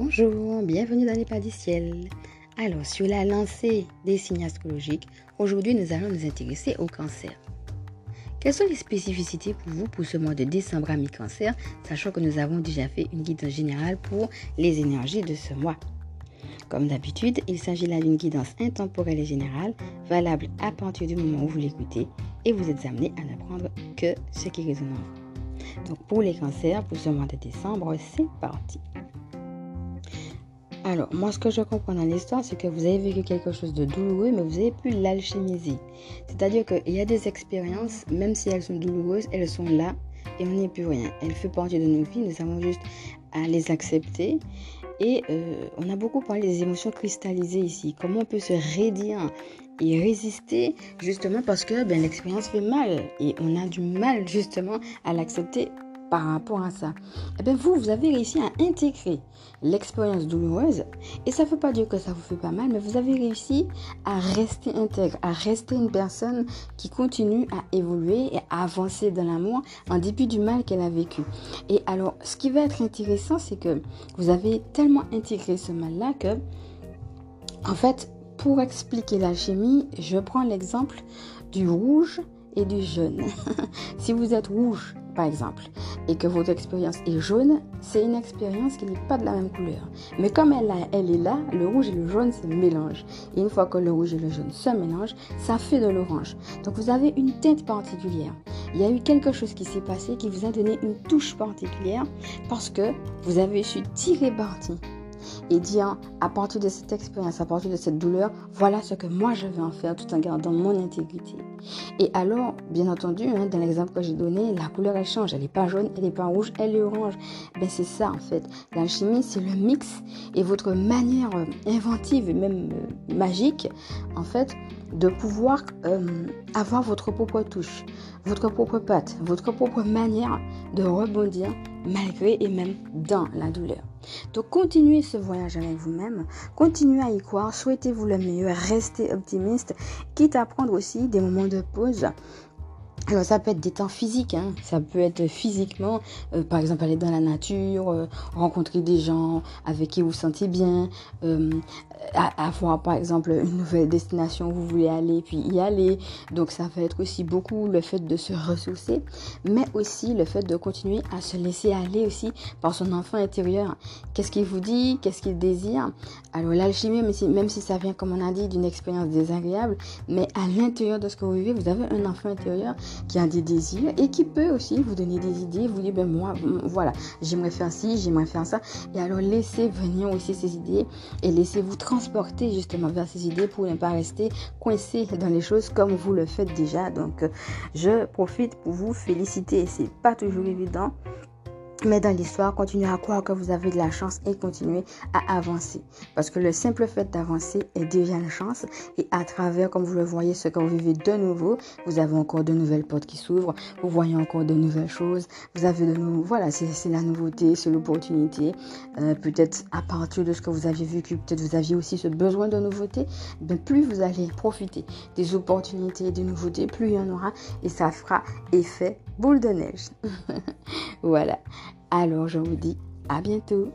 Bonjour, bienvenue dans les pas du ciel. Alors, sur la lancée des signes astrologiques, aujourd'hui nous allons nous intéresser au cancer. Quelles sont les spécificités pour vous pour ce mois de décembre à mi-cancer, sachant que nous avons déjà fait une guidance générale pour les énergies de ce mois? Comme d'habitude, il s'agit là d'une guidance intemporelle et générale, valable à partir du moment où vous l'écoutez, et vous êtes amené à n'apprendre que ce qui résonne en vous. Donc pour les cancers, pour ce mois de décembre, c'est parti. Alors, moi, ce que je comprends dans l'histoire, c'est que vous avez vécu quelque chose de douloureux, mais vous avez pu l'alchimiser. C'est-à-dire qu'il y a des expériences, même si elles sont douloureuses, elles sont là et on n'y plus rien. Elles font partie de nos vies, nous avons juste à les accepter. Et euh, on a beaucoup parlé des émotions cristallisées ici. Comment on peut se raidir et résister justement parce que ben, l'expérience fait mal et on a du mal justement à l'accepter par rapport à ça Eh bien, vous, vous avez réussi à intégrer l'expérience douloureuse. Et ça ne veut pas dire que ça vous fait pas mal, mais vous avez réussi à rester intègre, à rester une personne qui continue à évoluer et à avancer dans l'amour en dépit du mal qu'elle a vécu. Et alors, ce qui va être intéressant, c'est que vous avez tellement intégré ce mal-là que, en fait, pour expliquer l'alchimie, je prends l'exemple du rouge du jaune. si vous êtes rouge, par exemple, et que votre expérience est jaune, c'est une expérience qui n'est pas de la même couleur. Mais comme elle, elle est là, le rouge et le jaune se mélangent. Et une fois que le rouge et le jaune se mélangent, ça fait de l'orange. Donc vous avez une teinte particulière. Il y a eu quelque chose qui s'est passé qui vous a donné une touche particulière parce que vous avez su tirer parti et dire à partir de cette expérience, à partir de cette douleur, voilà ce que moi je vais en faire tout en gardant mon intégrité. Et alors, bien entendu, hein, dans l'exemple que j'ai donné, la couleur elle change, elle n'est pas jaune, elle n'est pas rouge, elle est orange. Ben c'est ça en fait. L'alchimie c'est le mix et votre manière euh, inventive et même euh, magique en fait de pouvoir euh, avoir votre propre touche, votre propre patte, votre propre manière de rebondir malgré et même dans la douleur. Donc continuez ce voyage avec vous-même, continuez à y croire, souhaitez-vous le meilleur, restez optimiste, quitte à prendre aussi des moments de pause alors ça peut être des temps physiques, hein. ça peut être physiquement, euh, par exemple aller dans la nature, euh, rencontrer des gens avec qui vous vous sentez bien, euh, avoir par exemple une nouvelle destination où vous voulez aller, puis y aller. Donc ça va être aussi beaucoup le fait de se ressourcer, mais aussi le fait de continuer à se laisser aller aussi par son enfant intérieur. Qu'est-ce qu'il vous dit, qu'est-ce qu'il désire? Alors l'alchimie, même si, même si ça vient, comme on a dit, d'une expérience désagréable, mais à l'intérieur de ce que vous vivez, vous avez un enfant intérieur qui a des désirs et qui peut aussi vous donner des idées, vous dire, ben moi, voilà, j'aimerais faire ci, j'aimerais faire ça. Et alors laissez venir aussi ces idées et laissez-vous transporter justement vers ces idées pour ne pas rester coincé dans les choses comme vous le faites déjà. Donc je profite pour vous féliciter. C'est pas toujours évident. Mais dans l'histoire, continuez à croire que vous avez de la chance et continuez à avancer. Parce que le simple fait d'avancer est déjà une chance. Et à travers, comme vous le voyez, ce que vous vivez de nouveau, vous avez encore de nouvelles portes qui s'ouvrent. Vous voyez encore de nouvelles choses. Vous avez de nouveau, voilà, c'est la nouveauté, c'est l'opportunité. Euh, peut-être à partir de ce que vous aviez vécu, peut-être vous aviez aussi ce besoin de nouveauté. Mais plus vous allez profiter des opportunités et des nouveautés, plus il y en aura. Et ça fera effet boule de neige. voilà. Alors je vous dis à bientôt.